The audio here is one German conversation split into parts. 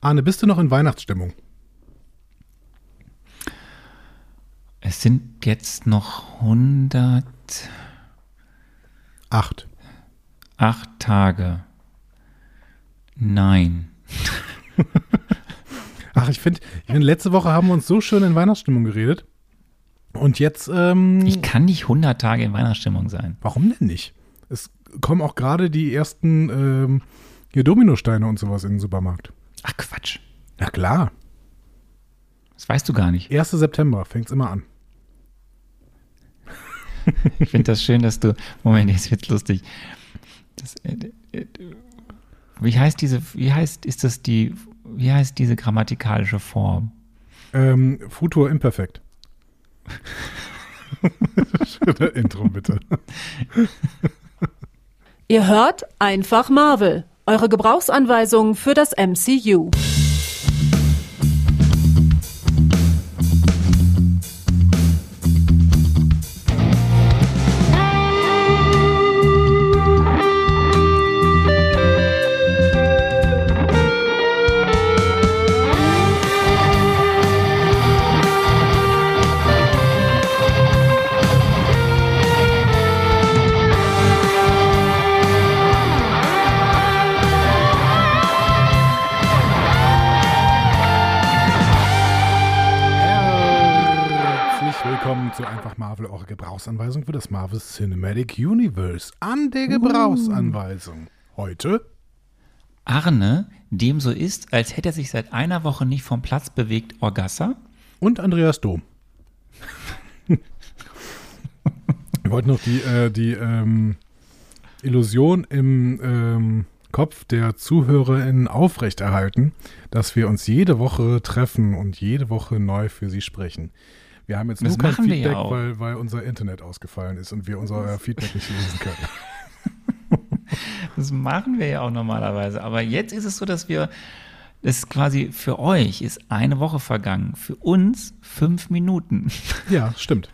Arne, bist du noch in Weihnachtsstimmung? Es sind jetzt noch 108 Acht. Tage. Nein. Ach, ich finde, ich find, letzte Woche haben wir uns so schön in Weihnachtsstimmung geredet. Und jetzt, ähm, Ich kann nicht 100 Tage in Weihnachtsstimmung sein. warum denn nicht? Es kommen auch gerade die ersten ähm, hier Dominosteine und sowas in den Supermarkt. Ach Quatsch. Na klar. Das weißt du gar nicht. 1. September fängt es immer an. Ich finde das schön, dass du. Moment, jetzt wird's lustig. Das, äh, äh, wie heißt diese, wie heißt, ist das die, wie heißt diese grammatikalische Form? Ähm, Futur Imperfekt. Schöne Intro, bitte. Ihr hört einfach Marvel, eure Gebrauchsanweisung für das MCU. Cinematic Universe. An der Gebrauchsanweisung. Heute Arne, dem so ist, als hätte er sich seit einer Woche nicht vom Platz bewegt, Orgassa. und Andreas Dom. Wir wollten noch die, äh, die ähm, Illusion im ähm, Kopf der ZuhörerInnen aufrechterhalten, dass wir uns jede Woche treffen und jede Woche neu für sie sprechen. Wir haben jetzt Das nur kein ja Feedback, auch. weil, weil unser Internet ausgefallen ist und wir unser Feedback nicht lesen können. Das machen wir ja auch normalerweise. Aber jetzt ist es so, dass wir, das ist quasi für euch ist eine Woche vergangen. Für uns fünf Minuten. Ja, stimmt.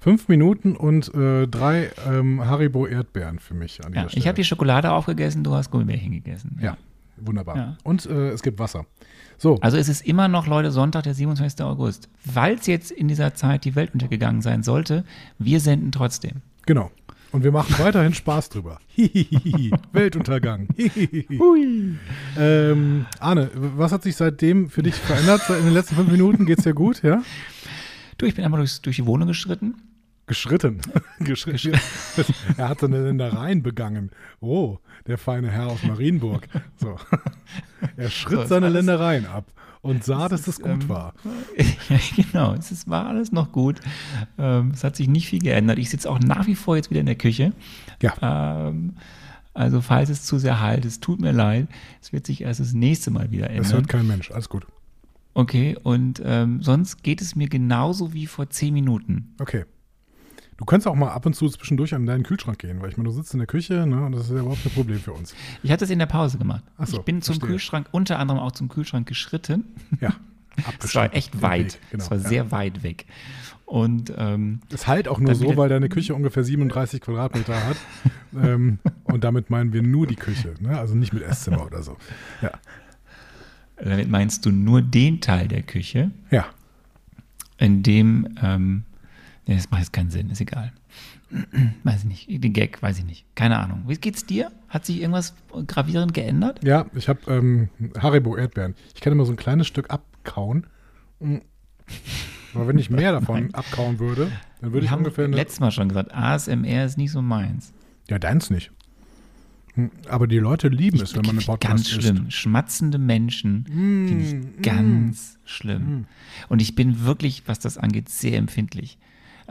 Fünf Minuten und äh, drei ähm, Haribo Erdbeeren für mich an Ja, Stelle. ich habe die Schokolade aufgegessen, du hast Gummibärchen gegessen. Ja, wunderbar. Ja. Und äh, es gibt Wasser. So, Also es ist immer noch, Leute, Sonntag, der 27. August. Falls jetzt in dieser Zeit die Welt untergegangen sein sollte, wir senden trotzdem. genau. Und wir machen weiterhin Spaß drüber. Hihihihi. Weltuntergang. Hihihihi. ähm, Arne, was hat sich seitdem für dich verändert? In den letzten fünf Minuten geht's dir gut, ja? Du, ich bin einmal durchs, durch die Wohnung geschritten. Geschritten. Geschritten. er hat seine Ländereien begangen. Oh, der feine Herr aus Marienburg. So. Er schritt So, seine Ländereien ab und sah, dass es gut ähm, war. ja, genau, es ist, war alles noch gut. Ähm, es hat sich nicht viel geändert. Ich sitze auch nach wie vor jetzt wieder in der Küche. Ja. Ähm, also falls es zu sehr halt ist, tut mir leid. Es wird sich erst das nächste Mal wieder Das ändern. hört kein Mensch. Alles gut. Okay, und ähm, sonst geht es mir genauso wie vor zehn Minuten. Okay. Du kannst auch mal ab und zu zwischendurch an deinen Kühlschrank gehen, weil ich meine, du sitzt in der Küche, ne, und das ist ja überhaupt kein Problem für uns. Ich hatte es in der Pause gemacht. Ach so, ich bin zum verstehe. Kühlschrank, unter anderem auch zum Kühlschrank geschritten. Ja. Es war echt weit. Genau. Es war ja. sehr weit weg. Und ähm, halt auch nur so, weil deine Küche ungefähr 37 Quadratmeter hat. ähm, und damit meinen wir nur die Küche, ne? also nicht mit Esszimmer oder so. Ja. damit meinst du nur den Teil der Küche, Ja. in dem, ähm, nee, das macht jetzt keinen Sinn, ist egal. weiß ich nicht, den Gag, weiß ich nicht. Keine Ahnung. Wie geht's dir? Hat sich irgendwas gravierend geändert? Ja, ich habe ähm, Haribo Erdbeeren. Ich kann immer so ein kleines Stück abkauen. Mm. Aber wenn ich mehr davon abkauen würde, dann würde ich haben ungefähr eine. letztes Mal schon gesagt, ASMR ist nicht so meins. Ja, deins nicht. Hm, Aber die Leute lieben es, wenn man einen Podcast ganz schlimm. isst. Schmatzende Menschen finde ich Mm, ganz schlimm. Und ich bin wirklich, was das angeht, sehr empfindlich.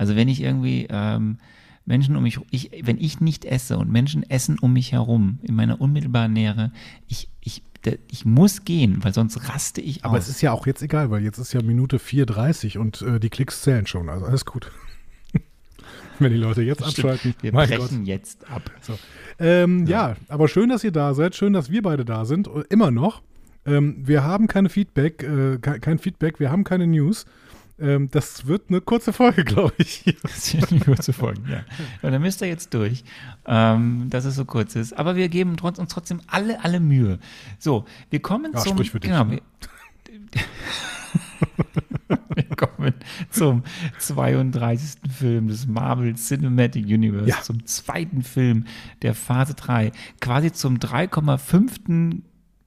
Also wenn ich irgendwie ähm, Menschen um mich, ich, wenn ich nicht esse und Menschen essen um mich herum in meiner unmittelbaren Nähe, ich, ich, ich muss gehen, weil sonst raste ich Aber aus. es ist ja auch jetzt egal, weil jetzt ist ja Minute 4,30 und äh, die Klicks zählen schon. Also alles gut. wenn die Leute jetzt Stimmt. abschalten. Wir mein brechen Gott. jetzt ab. So. Ähm, ja. aber schön, dass ihr da seid. Schön, dass wir beide da sind. äh, Immer noch. Ähm, wir haben keine Feedback, äh, ke- kein Feedback, wir haben keine News. Ähm, das wird eine kurze Folge, glaube ich. Das ist nicht kurz zu folgen, ja. Und dann müsst ihr jetzt durch, ähm, dass es so kurz ist. Aber wir geben trotz, uns trotzdem alle, alle Mühe. So, wir kommen Ja, zum. sprich für dich, genau, ne? wir, wir kommen zum 32. Film des Marvel Cinematic Universe, Ja. zum zweiten Film der Phase 3, quasi zum 3,5.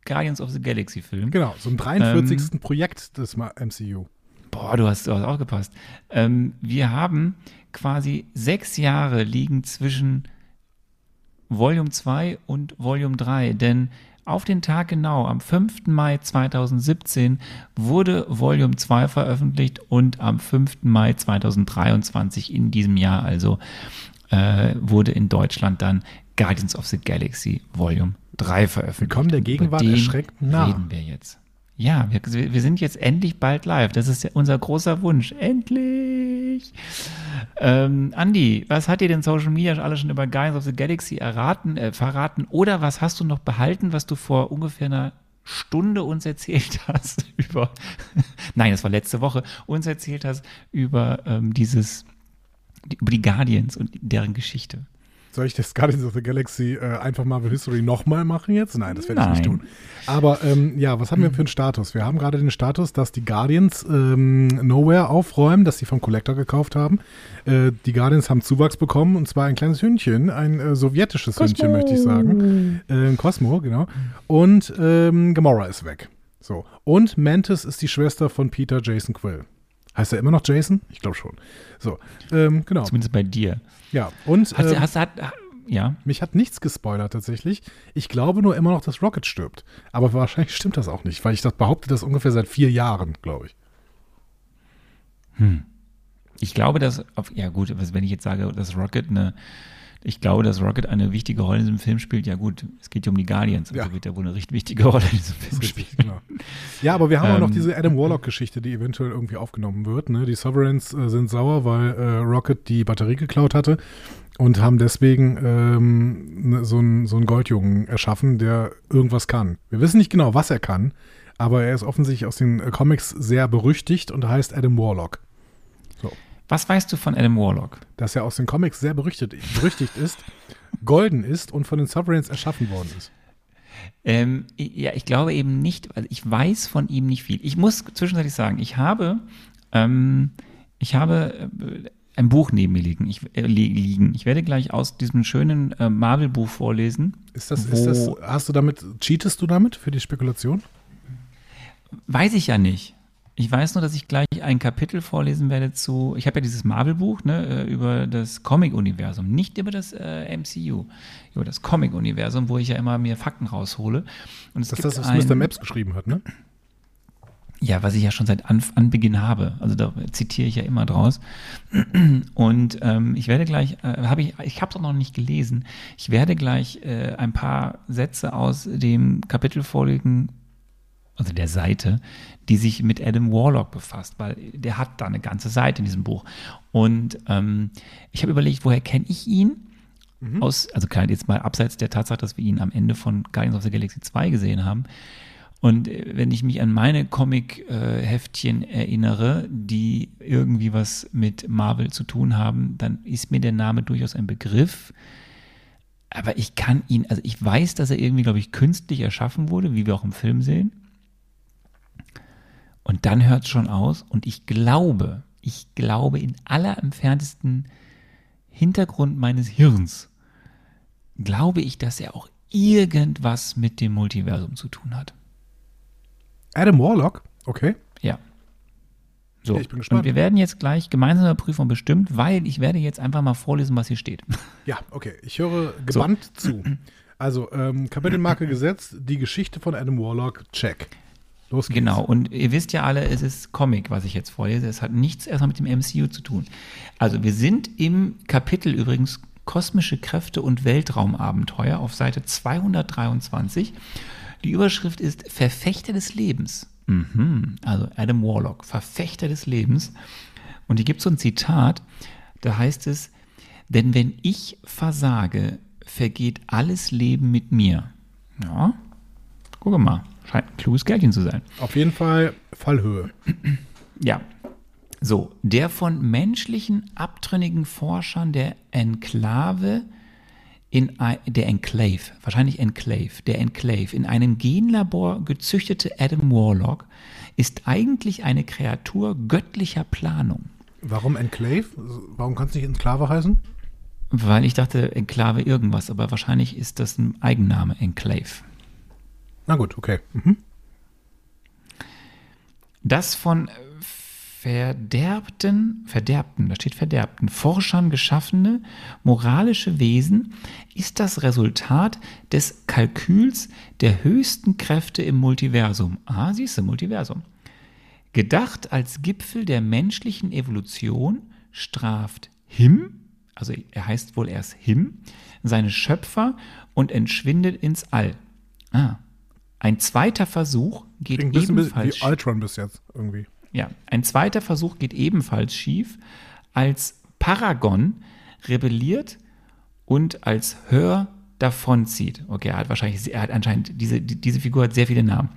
Guardians of the Galaxy Film. Genau, ein 43. Projekt des MCU. Boah, du hast, du hast aufgepasst. Ähm, wir haben quasi sechs Jahre liegen zwischen Volume 2 und Volume 3, denn auf den Tag genau, am 5. Mai 2017, wurde Volume 2 veröffentlicht und am 5. Mai 2023 in diesem Jahr also äh, wurde in Deutschland dann Guardians of the Galaxy Volume 3 veröffentlicht. Wir kommen der Gegenwart den erschreckend nah. Reden wir jetzt. Ja, wir, wir sind jetzt endlich bald live. Das ist unser großer Wunsch. Endlich! Ähm, Andi, was hat dir denn Social Media alles schon über Guardians of the Galaxy erraten, äh, verraten? Oder was hast du noch behalten, was du vor ungefähr einer Stunde uns erzählt hast über, nein, das war letzte Woche, uns erzählt hast über ähm, dieses, die, über die Guardians und deren Geschichte. Soll ich das Guardians of the Galaxy äh, einfach Marvel History nochmal machen jetzt? Nein, das werde ich nicht tun. Aber ähm, ja, was haben wir für einen Status? Wir haben gerade den Status, dass die Guardians ähm, Nowhere aufräumen, dass sie vom Collector gekauft haben. Äh, die Guardians haben Zuwachs bekommen und zwar ein kleines Hündchen, ein äh, sowjetisches Hündchen, möchte ich sagen. Äh, Cosmo, genau. Und ähm, Gamora ist weg. So. Und Mantis ist die Schwester von Peter Jason Quill. Heißt er immer noch Jason? Ich glaube schon. So, ähm, genau. Zumindest bei dir. Ja, und Hast, ähm, hast, hat, ja, mich hat nichts gespoilert tatsächlich. Ich glaube nur immer noch, dass Rocket stirbt. Aber wahrscheinlich stimmt das auch nicht, weil ich das behaupte das ungefähr seit vier Jahren, glaube ich. Ich glaube, dass, auf, ja gut, wenn ich jetzt sage, dass Rocket eine, ich glaube, dass Rocket eine wichtige Rolle in diesem Film spielt, ja gut, es geht ja um die Guardians, also Ja. wird er wohl eine richtig wichtige Rolle in diesem Film spielen. Genau. Ja, aber wir haben auch noch Ähm, diese Adam Warlock-Geschichte, die eventuell irgendwie aufgenommen wird. Ne? Die Sovereigns äh, sind sauer, weil äh, Rocket die Batterie geklaut hatte und haben deswegen ähm, ne, so einen so Goldjungen erschaffen, der irgendwas kann. Wir wissen nicht genau, was er kann, aber er ist offensichtlich aus den äh, Comics sehr berüchtigt und heißt Adam Warlock. Was weißt du von Adam Warlock? dass er aus den Comics sehr berüchtigt, berüchtigt ist, golden ist und von den Sovereigns erschaffen worden ist. Ähm, ja, ich glaube eben nicht, also ich weiß von ihm nicht viel. Ich muss zwischenzeitlich sagen, ich habe, ähm, ich habe äh, ein Buch neben mir liegen. Ich, äh, li- liegen. ich werde gleich aus diesem schönen äh, Marvel-Buch vorlesen. Ist das, ist das, hast du damit, cheatest du damit für die Spekulation? Weiß ich ja nicht. Ich weiß nur, dass ich gleich ein Kapitel vorlesen werde zu. Ich habe ja dieses Marvel-Buch ne, äh, über das Comic-Universum, nicht über das äh, MCU, über das Comic-Universum, wo ich ja immer mir Fakten raushole. Und es Das ist das, was ein- Mr. Maps geschrieben hat, ne? Ja, was ich ja schon seit An Anbeginn habe. Also da zitiere ich ja immer draus. Und ähm, ich werde gleich, äh, habe ich, ich habe es auch noch nicht gelesen. Ich werde gleich äh, ein paar Sätze aus dem Kapitel vorlegen, also der Seite, die sich mit Adam Warlock befasst, weil der hat da eine ganze Seite in diesem Buch. Und ähm, ich habe überlegt, woher kenne ich ihn? Aus, also jetzt mal abseits der Tatsache, dass wir ihn am Ende von Guardians of the Galaxy 2 gesehen haben. Und äh, wenn ich mich an meine Comic-Heftchen erinnere, die irgendwie was mit Marvel zu tun haben, dann ist mir der Name durchaus ein Begriff. Aber ich kann ihn, also ich weiß, dass er irgendwie, glaube ich, künstlich erschaffen wurde, wie wir auch im Film sehen. Und dann hört es schon aus. Und ich glaube, ich glaube in aller entferntesten Hintergrund meines Hirns, glaube ich, dass er auch irgendwas mit dem Multiversum zu tun hat. Adam Warlock, okay. Ja. So, ich bin gespannt. und wir werden jetzt gleich gemeinsam überprüfen bestimmt, weil ich werde jetzt einfach mal vorlesen, was hier steht. Ja, okay. Ich höre gebannt zu. Also, ähm, Kapitelmarke gesetzt, die Geschichte von Adam Warlock, check. Los geht's. Genau, und ihr wisst ja alle, es ist Comic, was ich jetzt vorlese. Es hat nichts erstmal mit dem MCU zu tun. Also wir sind im Kapitel übrigens Kosmische Kräfte und Weltraumabenteuer auf Seite 223. Die Überschrift ist Verfechter des Lebens. Mhm. Also Adam Warlock, Verfechter des Lebens. Und hier gibt es so ein Zitat, da heißt es, denn wenn ich versage, vergeht alles Leben mit mir. Ja, guck mal, scheint ein kluges Kerlchen zu sein. Auf jeden Fall Fallhöhe. Ja. So, der von menschlichen abtrünnigen Forschern der Enklave in ein, der Enclave, wahrscheinlich Enclave, der Enclave, in einem Genlabor gezüchtete Adam Warlock ist eigentlich eine Kreatur göttlicher Planung. Warum Enclave? Warum kann es nicht Enklave heißen? Weil ich dachte Enklave irgendwas, aber wahrscheinlich ist das ein Eigenname, Enclave. Na gut, okay. Mhm. Das von verderbten, verderbten, da steht verderbten, Forschern geschaffene moralische Wesen ist das Resultat des Kalküls der höchsten Kräfte im Multiversum. Ah, siehst du, Multiversum. Gedacht als Gipfel der menschlichen Evolution straft Him, also er heißt wohl erst Him, seine Schöpfer und entschwindet ins All. Ah, ein zweiter Versuch geht Klingt ebenfalls wie Ultron bis jetzt irgendwie. ja, ein zweiter Versuch geht ebenfalls schief, als Paragon rebelliert und als Hör davonzieht. Okay, er hat wahrscheinlich, er hat anscheinend, diese, die- diese Figur hat sehr viele Namen.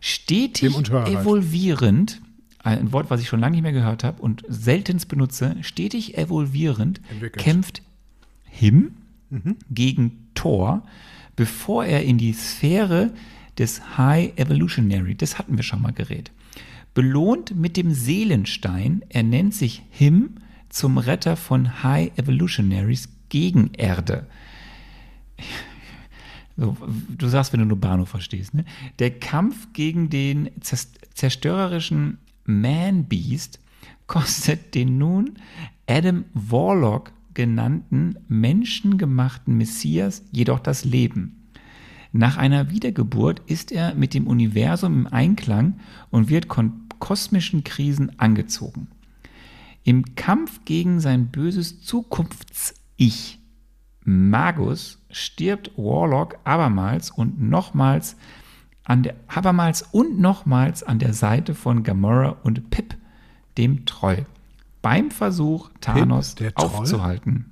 Stetig halt. evolvierend, ein Wort, was ich schon lange nicht mehr gehört habe und seltenst benutze, stetig evolvierend Entwickelt. kämpft Him gegen Thor, bevor er in die Sphäre des High Evolutionary, das hatten wir schon mal geredet, belohnt mit dem Seelenstein, er nennt sich Him zum Retter von High Evolutionaries gegen Erde. Du sagst, wenn du nur Bahnhof verstehst. Ne? Der Kampf gegen den zers- zerstörerischen Man-Beast kostet den nun Adam Warlock genannten menschengemachten Messias jedoch das Leben. Nach einer Wiedergeburt ist er mit dem Universum im Einklang und wird kon kosmischen Krisen angezogen. Im Kampf gegen sein böses Zukunfts-Ich Magus stirbt Warlock abermals und nochmals an der abermals und nochmals an der Seite von Gamora und Pip, dem Troll, beim Versuch Thanos Troll? aufzuhalten.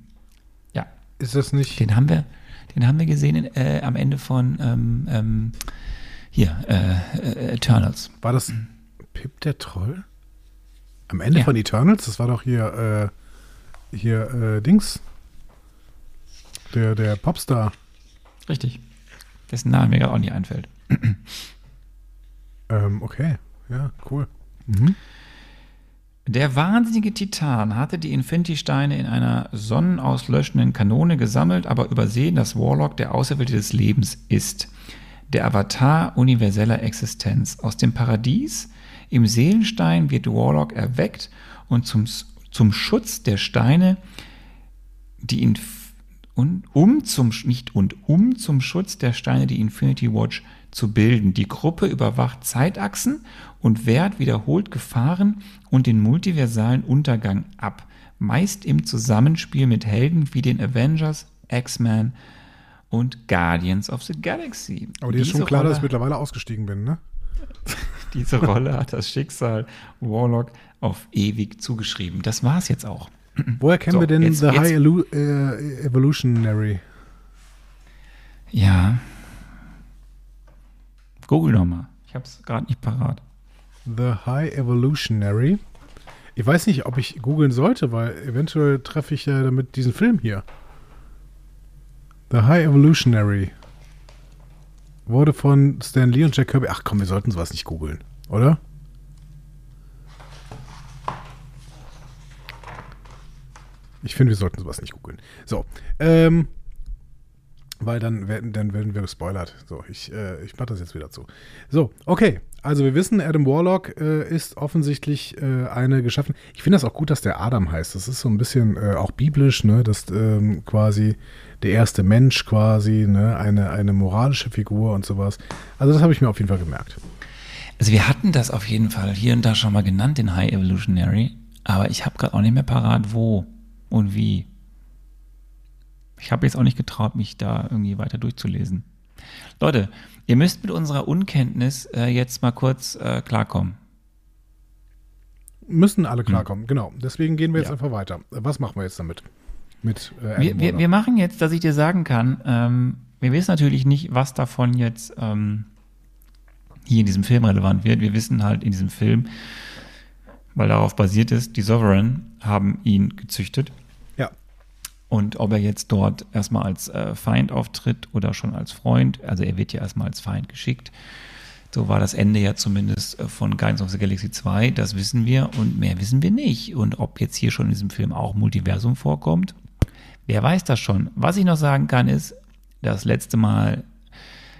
Ja, Ist das nicht. den haben wir, den haben wir gesehen äh, am Ende von ähm, ähm, hier äh, äh, Eternals. War das Pip der Troll? Am Ende Ja. von Eternals? Das war doch hier, äh, hier, äh, Dings. Der, der Popstar. Richtig. Dessen Name mir gerade auch nicht einfällt. Ähm, okay. Ja, cool. Der wahnsinnige Titan hatte die Infinity-Steine in einer sonnenauslöschenden Kanone gesammelt, aber übersehen, dass Warlock der Auserwählte des Lebens ist. Der Avatar universeller Existenz. Aus dem Paradies im Seelenstein wird Warlock erweckt und zum, zum Schutz der Steine, die ihn und um zum nicht und um zum Schutz der Steine die Infinity Watch zu bilden. Die Gruppe überwacht Zeitachsen und wehrt wiederholt Gefahren und den multiversalen Untergang ab, meist im Zusammenspiel mit Helden wie den Avengers, X-Men und Guardians of the Galaxy. Aber dir ist schon klar, Rolle, dass ich mittlerweile ausgestiegen bin, ne? diese Rolle hat das Schicksal Warlock auf ewig zugeschrieben. Das war es jetzt auch. Woher kennen So, wir denn jetzt- The jetzt- High Elu äh, Evolutionary? Ja. Google doch mal. Ich habe es gerade nicht parat. The High Evolutionary. Ich weiß nicht, ob ich googeln sollte, weil eventuell treffe ich ja damit diesen Film hier. The High Evolutionary. Wurde von Stan Lee und Jack Kirby. Ach komm, wir sollten sowas nicht googeln, oder? Ich finde, wir sollten sowas nicht googeln. So, ähm, weil dann werden, dann werden wir gespoilert. So, ich, äh, ich mache das jetzt wieder zu. So, okay. Also wir wissen, Adam Warlock äh, ist offensichtlich äh, eine geschaffen. Ich finde das auch gut, dass der Adam heißt. Das ist so ein bisschen äh, auch biblisch, ne? Das ähm, quasi der erste Mensch quasi, ne? Eine, eine moralische Figur und sowas. Also das habe ich mir auf jeden Fall gemerkt. Also wir hatten das auf jeden Fall hier und da schon mal genannt, den High Evolutionary, aber ich habe gerade auch nicht mehr parat, wo und wie. Ich habe jetzt auch nicht getraut, mich da irgendwie weiter durchzulesen. Leute, ihr müsst mit unserer Unkenntnis äh, jetzt mal kurz äh, klarkommen. Müssen alle klarkommen, genau. Deswegen gehen wir jetzt Ja. einfach weiter. Was machen wir jetzt damit? Mit äh, Wir, wir, wir machen jetzt, dass ich dir sagen kann, ähm, wir wissen natürlich nicht, was davon jetzt ähm, hier in diesem Film relevant wird. Wir wissen halt in diesem Film, weil darauf basiert ist, die Sovereign haben ihn gezüchtet. Und ob er jetzt dort erstmal als äh, Feind auftritt oder schon als Freund, also er wird ja erstmal als Feind geschickt. So war das Ende ja zumindest äh, von Guardians of the Galaxy 2, das wissen wir und mehr wissen wir nicht. Und ob jetzt hier schon in diesem Film auch Multiversum vorkommt, wer weiß das schon. Was ich noch sagen kann ist, das letzte Mal,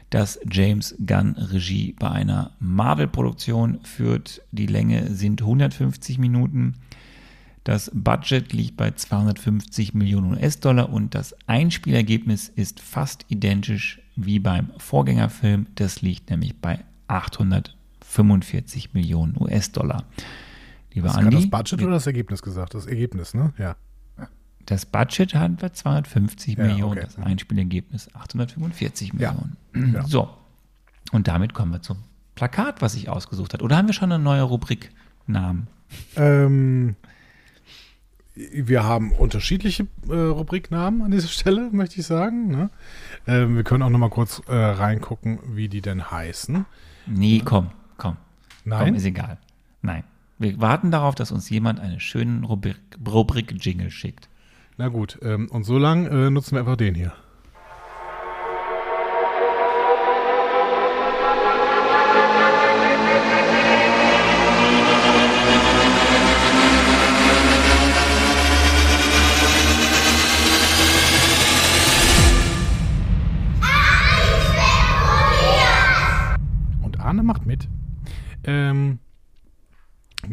dass James Gunn Regie bei einer Marvel-Produktion führt, die Länge sind 150 Minuten. Das Budget liegt bei 250 Millionen US-Dollar und das Einspielergebnis ist fast identisch wie beim Vorgängerfilm. Das liegt nämlich bei 845 Millionen US-Dollar. Lieber Andi. das Budget oder das Ergebnis gesagt? Das Ergebnis, ne? Ja. Das Budget hat wir 250 ja, Millionen, okay. das Einspielergebnis 845 Millionen. Ja. So. Und damit kommen wir zum Plakat, was ich ausgesucht habe. Oder haben wir schon eine neue Rubrik Namen? Ähm, wir haben unterschiedliche äh, Rubriknamen an dieser Stelle, möchte ich sagen. Ne? Äh, wir können auch noch mal kurz äh, reingucken, wie die denn heißen. Nee, komm, komm. Nein? Komm, ist egal. Nein. Wir warten darauf, dass uns jemand einen schönen Rubrik-Jingle Rubrik schickt. Na gut, ähm, und so lang äh, nutzen wir einfach den hier.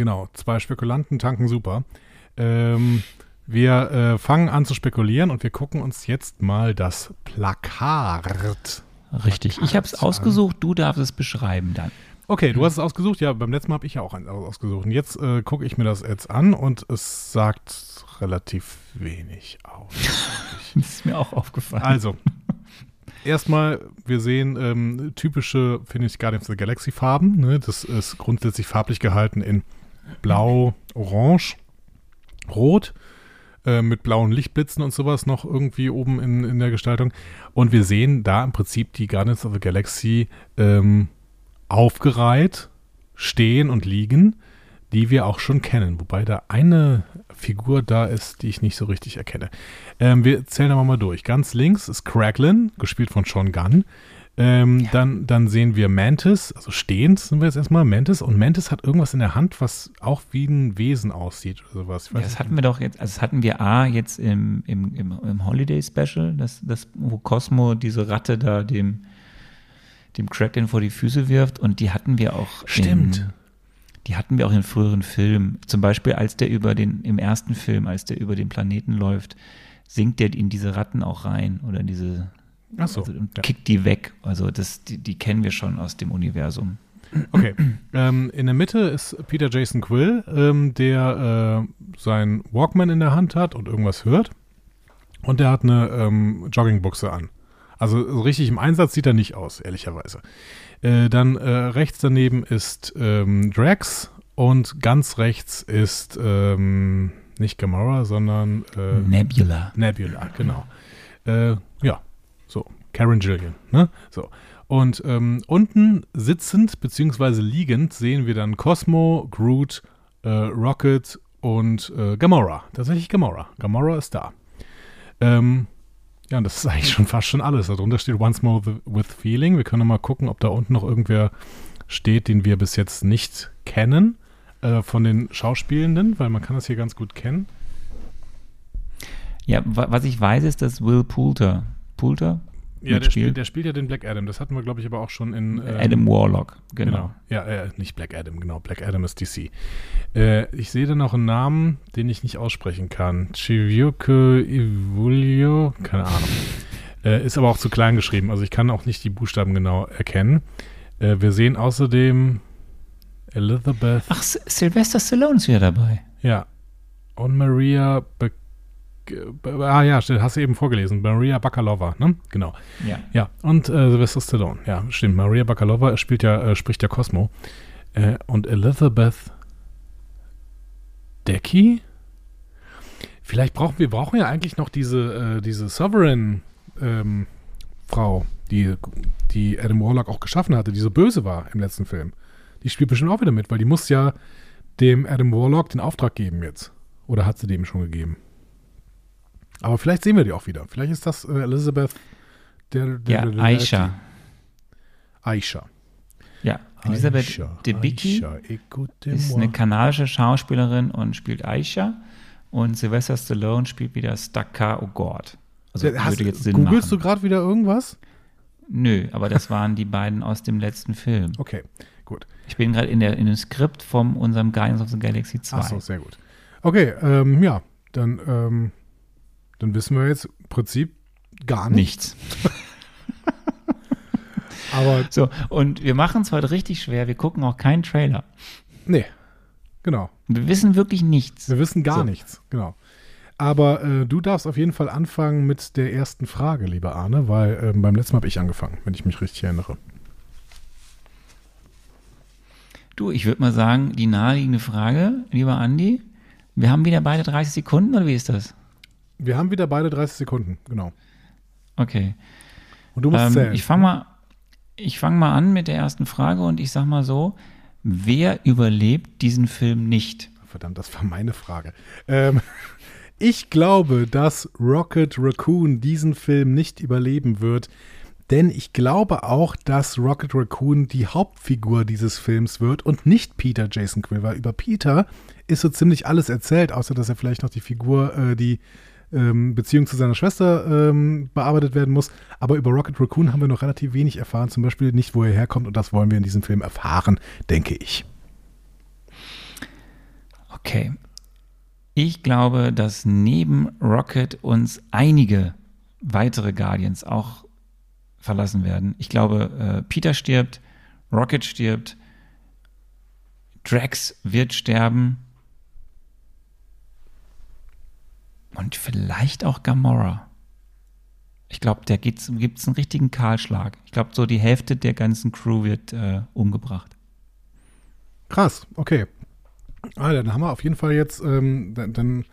Genau, zwei Spekulanten tanken super. Ähm, wir äh, fangen an zu spekulieren und wir gucken uns jetzt mal das Plakat. Richtig, ich habe es ausgesucht, du darfst es beschreiben dann. Okay, du hast es ausgesucht. Ja, beim letzten Mal habe ich ja auch eins ausgesucht. Und jetzt äh, gucke ich mir das jetzt an und es sagt relativ wenig aus. das ist mir auch aufgefallen. Also, erstmal, wir sehen ähm, typische, finde ich, Guardians of the Galaxy Farben. Ne? Das ist grundsätzlich farblich gehalten in Blau, Orange, Rot äh, mit blauen Lichtblitzen und sowas noch irgendwie oben in, in der Gestaltung. Und wir sehen da im Prinzip die Guardians of the Galaxy ähm, aufgereiht stehen und liegen, die wir auch schon kennen. Wobei da eine Figur da ist, die ich nicht so richtig erkenne. Ähm, wir zählen aber mal durch. Ganz links ist Cracklin, gespielt von Sean Gunn. Ähm, ja. dann, dann sehen wir Mantis, also stehend sind wir jetzt erstmal, Mantis. Und Mantis hat irgendwas in der Hand, was auch wie ein Wesen aussieht oder sowas. Ja, das hatten wir doch jetzt, also das hatten wir A jetzt im, im, im, im Holiday Special, das, das, wo Cosmo diese Ratte da dem, dem Kraken vor die Füße wirft. Und die hatten wir auch. Stimmt. In, die hatten wir auch in früheren Filmen. Zum Beispiel, als der über den, im ersten Film, als der über den Planeten läuft, sinkt der in diese Ratten auch rein oder in diese Ach so, also, und ja. kickt die weg. Also das, die, die, kennen wir schon aus dem Universum. Okay. ähm, in der Mitte ist Peter Jason Quill, ähm, der äh, seinen Walkman in der Hand hat und irgendwas hört. Und der hat eine ähm, Joggingbuchse an. Also so richtig im Einsatz sieht er nicht aus, ehrlicherweise. Äh, dann äh, rechts daneben ist ähm, Drax und ganz rechts ist ähm, nicht Gamora, sondern äh, Nebula. Nebula, genau. Äh, ja, so, Karen Gillian, ne? So. Und ähm, unten sitzend bzw. liegend sehen wir dann Cosmo, Groot, äh, Rocket und äh, Gamora. Tatsächlich Gamora. Gamora ist da. Ähm, ja, und das ist eigentlich schon fast schon alles. Darunter steht Once More with Feeling. Wir können mal gucken, ob da unten noch irgendwer steht, den wir bis jetzt nicht kennen äh, von den Schauspielenden, weil man kann das hier ganz gut kennen. Ja, was ich weiß, ist, dass Will Poulter Poulter. Ja, der spielt, der spielt ja den Black Adam. Das hatten wir, glaube ich, aber auch schon in. Ähm, Adam Warlock, genau. genau. Ja, äh, nicht Black Adam, genau. Black Adam ist DC. Äh, ich sehe da noch einen Namen, den ich nicht aussprechen kann. Chivyuke Ivulio, keine Ahnung. Äh, ist aber auch zu klein geschrieben, also ich kann auch nicht die Buchstaben genau erkennen. Äh, wir sehen außerdem Elizabeth. Ach, Sylvester Stallone ist wieder dabei. Ja. Und Maria Be ah ja, hast du eben vorgelesen, Maria Bakalova, ne? Genau. Ja. Ja, und äh, Sylvester Stallone, ja, stimmt. Maria Bakalova spielt ja, äh, spricht ja Cosmo. Äh, und Elizabeth Decky? Vielleicht brauchen wir brauchen ja eigentlich noch diese, äh, diese Sovereign ähm, Frau, die, die Adam Warlock auch geschaffen hatte, die so böse war im letzten Film. Die spielt bestimmt auch wieder mit, weil die muss ja dem Adam Warlock den Auftrag geben jetzt. Oder hat sie dem schon gegeben? Aber vielleicht sehen wir die auch wieder. Vielleicht ist das äh, Elizabeth der, der, Ja, der, Aisha. Aisha. Ja, Elisabeth Aisha, Debicki Aisha, ist eine kanadische Schauspielerin und spielt Aisha. Und Sylvester Stallone spielt wieder Staka O'Gord. Also Hast, würde jetzt Sinn googelst du machen. gerade wieder irgendwas? Nö, aber das waren die beiden aus dem letzten Film. Okay, gut. Ich bin gerade in, der- in dem Skript von unserem Guardians of the Galaxy 2. Ach so, sehr gut. Okay, ähm, ja, dann, ähm, dann wissen wir jetzt im Prinzip gar nichts. Nichts. Aber So, und wir machen es heute richtig schwer. Wir gucken auch keinen Trailer. nee, genau. Wir wissen wirklich nichts. Wir wissen gar So. nichts, genau. Aber äh, du darfst auf jeden Fall anfangen mit der ersten Frage, lieber Arne, weil ähm, beim letzten Mal habe ich angefangen, wenn ich mich richtig erinnere. Du, ich würde mal sagen, die naheliegende Frage, lieber Andi, wir haben wieder beide 30 Sekunden oder wie ist das? Wir haben wieder beide 30 Sekunden, genau. Okay. Und du musst Ähm, zählen. ich fange mal, ich fang mal an mit der ersten Frage und ich sag mal so, wer überlebt diesen Film nicht? Verdammt, das war meine Frage. Ähm, ich glaube, dass Rocket Raccoon diesen Film nicht überleben wird, denn ich glaube auch, dass Rocket Raccoon die Hauptfigur dieses Films wird und nicht Peter Jason Quill, weil über Peter ist so ziemlich alles erzählt, außer dass er vielleicht noch die Figur, äh, die ähm, Beziehung zu seiner Schwester ähm, bearbeitet werden muss. Aber über Rocket Raccoon haben wir noch relativ wenig erfahren, zum Beispiel nicht, wo er herkommt und das wollen wir in diesem Film erfahren, denke ich. Okay. Ich glaube, dass neben Rocket uns einige weitere Guardians auch verlassen werden. Ich glaube, äh, Peter stirbt, Rocket stirbt, Drax wird sterben und vielleicht auch Gamora. Ich glaube, da gibt es einen richtigen Kahlschlag. Ich glaube, so die Hälfte der ganzen Crew wird äh, umgebracht. Krass, okay. Ah, dann haben wir auf jeden Fall jetzt, ähm, dann, dann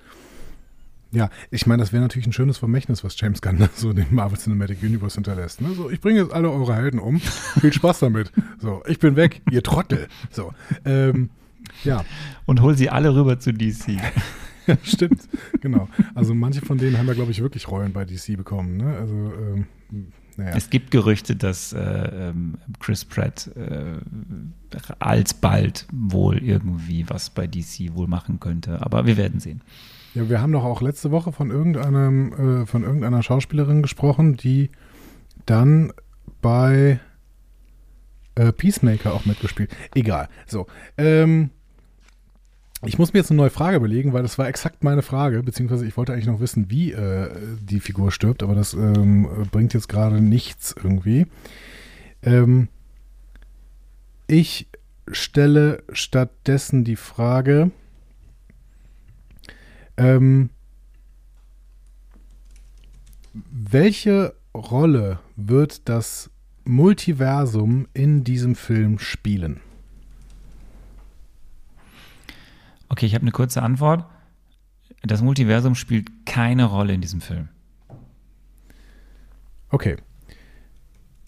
ja, ich meine, das wäre natürlich ein schönes Vermächtnis, was James Gunn so dem Marvel Cinematic Universe hinterlässt. Ne? So, ich bringe jetzt alle eure Helden um. Viel Spaß damit. So, ich bin weg, ihr Trottel. So, ähm, ja, Und hol sie alle rüber zu DC. stimmt. Genau. Also manche von denen haben ja, glaube ich, wirklich Rollen bei DC bekommen. Ne? Also, ähm, naja. Es gibt Gerüchte, dass äh, ähm, Chris Pratt äh, alsbald wohl irgendwie was bei DC wohl machen könnte. Aber wir werden sehen. Ja, wir haben doch auch letzte Woche von irgendeinem, äh, von irgendeiner Schauspielerin gesprochen, die dann bei äh, Peacemaker auch mitgespielt. Egal. So. Ähm, ich muss mir jetzt eine neue Frage überlegen, weil das war exakt meine Frage, beziehungsweise ich wollte eigentlich noch wissen, wie äh, die Figur stirbt, aber das ähm, bringt jetzt gerade nichts irgendwie. Ähm, ich stelle stattdessen die Frage, ähm, welche Rolle wird das Multiversum in diesem Film spielen? Okay, ich habe eine kurze Antwort. Das Multiversum spielt keine Rolle in diesem Film. Okay.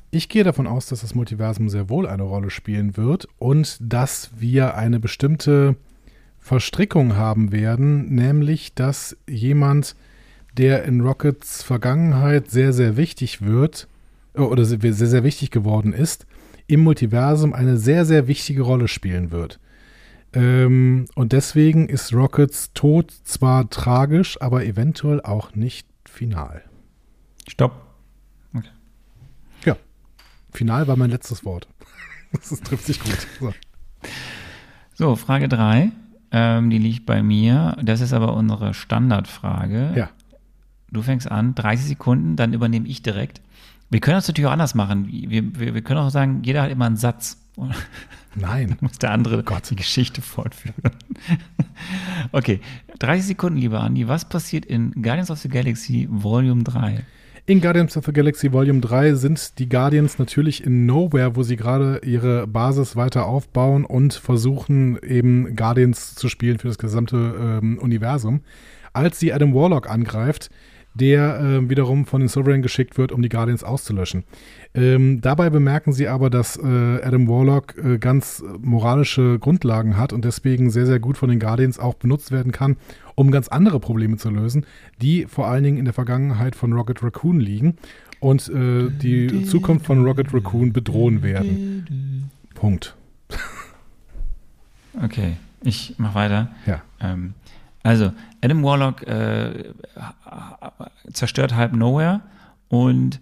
Ich gehe davon aus, dass das Multiversum sehr wohl eine Rolle spielen wird und dass wir eine bestimmte Verstrickung haben werden, nämlich dass jemand, der in Rockets Vergangenheit sehr, sehr wichtig wird äh, oder sehr, sehr, sehr wichtig geworden ist, im Multiversum eine sehr, sehr wichtige Rolle spielen wird. Ähm, und deswegen ist Rockets Tod zwar tragisch, aber eventuell auch nicht final. Stopp. Ja, final war mein letztes Wort. Das trifft sich gut. So. So, Frage 3. Ähm, die liegt bei mir. Das ist aber unsere Standardfrage. Ja. Du fängst an, 30 Sekunden, dann übernehme ich direkt. Wir können das natürlich auch anders machen. Wir, wir, wir können auch sagen, jeder hat immer einen Satz. Nein. muss der andere Gott. die Geschichte fortführen. okay, 30 Sekunden, lieber Andi. Was passiert in Guardians of the Galaxy Volume 3? In Guardians of the Galaxy Volume 3 sind die Guardians natürlich in Nowhere, wo sie gerade ihre Basis weiter aufbauen und versuchen eben Guardians zu spielen für das gesamte ähm, Universum. Als sie Adam Warlock angreift, der äh, wiederum von den Sovereign geschickt wird, um die Guardians auszulöschen. Ähm, dabei bemerken sie aber, dass äh, Adam Warlock äh, ganz moralische Grundlagen hat und deswegen sehr, sehr gut von den Guardians auch benutzt werden kann, um ganz andere Probleme zu lösen, die vor allen Dingen in der Vergangenheit von Rocket Raccoon liegen und äh, die Zukunft von Rocket Raccoon bedrohen werden. Punkt. Okay, ich mach weiter. Ja. Ähm, also, Adam Warlock äh, zerstört halb Nowhere und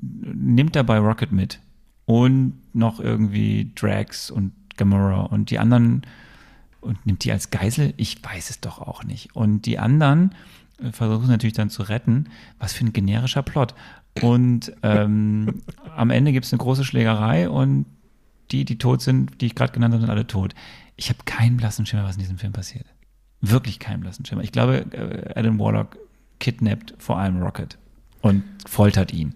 nimmt dabei Rocket mit. Und noch irgendwie Drax und Gamora und die anderen und nimmt die als Geisel? Ich weiß es doch auch nicht. Und die anderen äh, versuchen natürlich dann zu retten. Was für ein generischer Plot. Und ähm, am Ende gibt es eine große Schlägerei und die, die tot sind, die ich gerade genannt habe, sind alle tot. Ich habe keinen blassen Schimmer, was in diesem Film passiert. Wirklich keinen blassen Schimmer. Ich glaube, äh, Adam Warlock kidnappt vor allem Rocket und foltert ihn.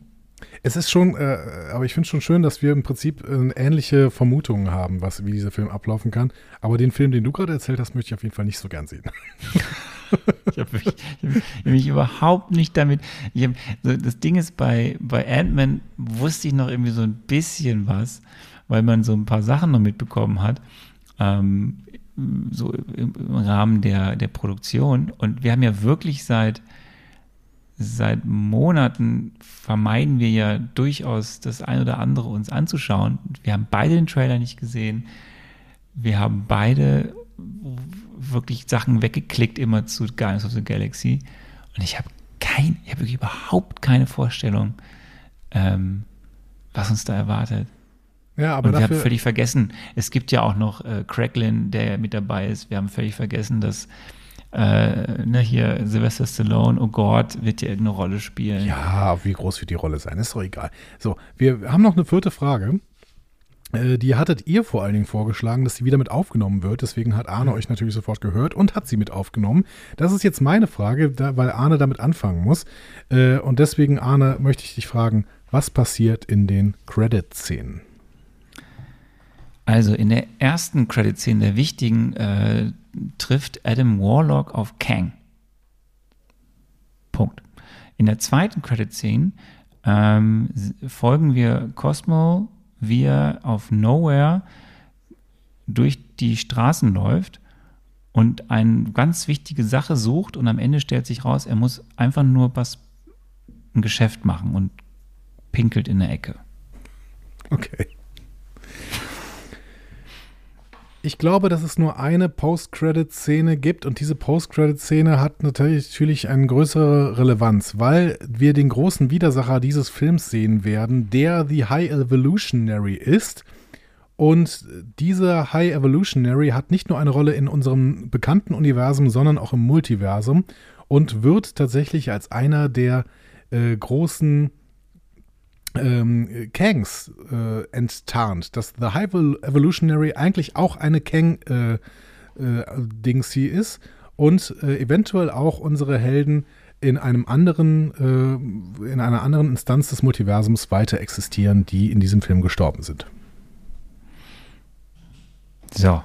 Es ist schon, äh, aber ich finde schon schön, dass wir im Prinzip äh, ähnliche Vermutungen haben, was, wie dieser Film ablaufen kann. Aber den Film, den du gerade erzählt hast, möchte ich auf jeden Fall nicht so gern sehen. ich habe mich, hab mich, überhaupt nicht damit. Hab, so, das Ding ist, bei, bei Ant-Man wusste ich noch irgendwie so ein bisschen was, weil man so ein paar Sachen noch mitbekommen hat. Ähm, so im, im Rahmen der, der Produktion. Und wir haben ja wirklich seit seit Monaten vermeiden wir ja durchaus das ein oder andere uns anzuschauen. Wir haben beide den Trailer nicht gesehen. Wir haben beide wirklich Sachen weggeklickt immer zu Guardians of the Galaxy. Und ich habe kein, ich habe wirklich überhaupt keine Vorstellung, ähm, was uns da erwartet. Ja, aber Und wir haben völlig vergessen, es gibt ja auch noch äh, Cracklin, der mit dabei ist. Wir haben völlig vergessen, dass äh, ne, hier Sylvester Stallone, oh Gott, wird ja irgendeine Rolle spielen. Ja, wie groß wird die Rolle sein? Ist doch egal. So, wir haben noch eine vierte Frage. Äh, die hattet ihr vor allen Dingen vorgeschlagen, dass sie wieder mit aufgenommen wird. Deswegen hat Arne euch natürlich sofort gehört und hat sie mit aufgenommen. Das ist jetzt meine Frage, da, weil Arne damit anfangen muss. Äh, und deswegen, Arne, möchte ich dich fragen, was passiert in den Credit-Szenen? Also in der ersten Credit-Szene, der wichtigen, äh, trifft Adam Warlock auf Kang. Punkt. In der zweiten Credit-Szene ähm, folgen wir Cosmo, wie er auf Nowhere durch die Straßen läuft und eine ganz wichtige Sache sucht und am Ende stellt sich raus, er muss einfach nur was ein Geschäft machen und pinkelt in der Ecke. Okay. Ich glaube, dass es nur eine Post-Credit-Szene gibt und diese Post-Credit-Szene hat natürlich eine größere Relevanz, weil wir den großen Widersacher dieses Films sehen werden, der The High Evolutionary ist. Und dieser High Evolutionary hat nicht nur eine Rolle in unserem bekannten Universum, sondern auch im Multiversum und wird tatsächlich als einer der äh, großen ähm, Kangs äh, enttarnt, dass The High Evolutionary eigentlich auch eine Kang äh, äh, ist und äh, eventuell auch unsere Helden in einem anderen, äh, in einer anderen Instanz des Multiversums weiter existieren, die in diesem Film gestorben sind. So,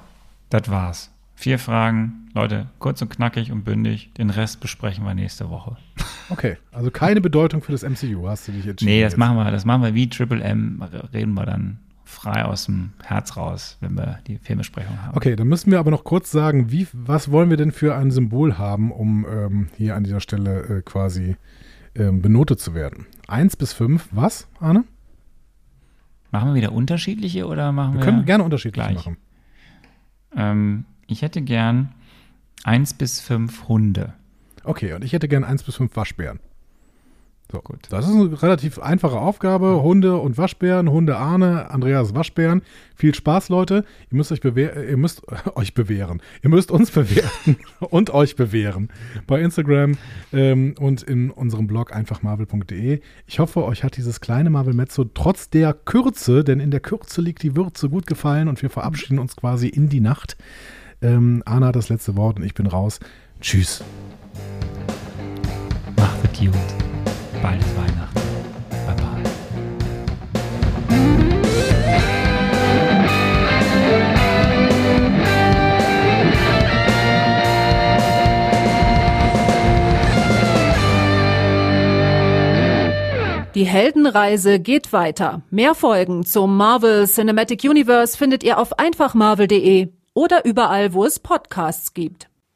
das war's. Vier Fragen, Leute, kurz und knackig und bündig. Den Rest besprechen wir nächste Woche. Okay, also keine Bedeutung für das MCU, hast du dich entschieden? Nee, das jetzt. machen wir, das machen wir wie Triple M, reden wir dann frei aus dem Herz raus, wenn wir die Filmbesprechung haben. Okay, dann müssen wir aber noch kurz sagen, wie, was wollen wir denn für ein Symbol haben, um ähm, hier an dieser Stelle äh, quasi ähm, benotet zu werden? Eins bis fünf, was, Arne? Machen wir wieder unterschiedliche oder machen wir? Wir können gerne unterschiedliche gleich. machen. Ähm, ich hätte gern eins bis fünf Hunde. Okay, und ich hätte gern eins bis fünf Waschbären. So, gut. Das ist eine relativ einfache Aufgabe. Hunde und Waschbären, Hunde Arne, Andreas Waschbären. Viel Spaß, Leute. Ihr müsst euch, bewehr ihr müsst euch bewähren. Ihr müsst uns bewerten und euch bewähren. Bei Instagram ähm, und in unserem Blog einfachmarvel.de. Ich hoffe, euch hat dieses kleine Marvel Mezzo trotz der Kürze, denn in der Kürze liegt die Würze, gut gefallen und wir verabschieden uns quasi in die Nacht. Ähm, Anna hat das letzte Wort und ich bin raus. Tschüss. Macht es gut. Bald ist Weihnachten. Bye. Die Heldenreise geht weiter. Mehr Folgen zum Marvel Cinematic Universe findet ihr auf einfachmarvel.de oder überall, wo es Podcasts gibt.